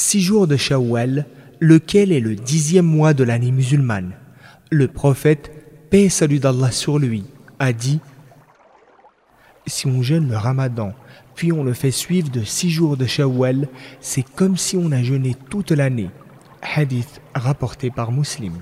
six jours de Shawwal, lequel est le dixième mois de l'année musulmane. Le prophète, paix et salut d'Allah sur lui, a dit Si on jeûne le ramadan, puis on le fait suivre de six jours de Shawwal, c'est comme si on a jeûné toute l'année. Hadith rapporté par Muslim.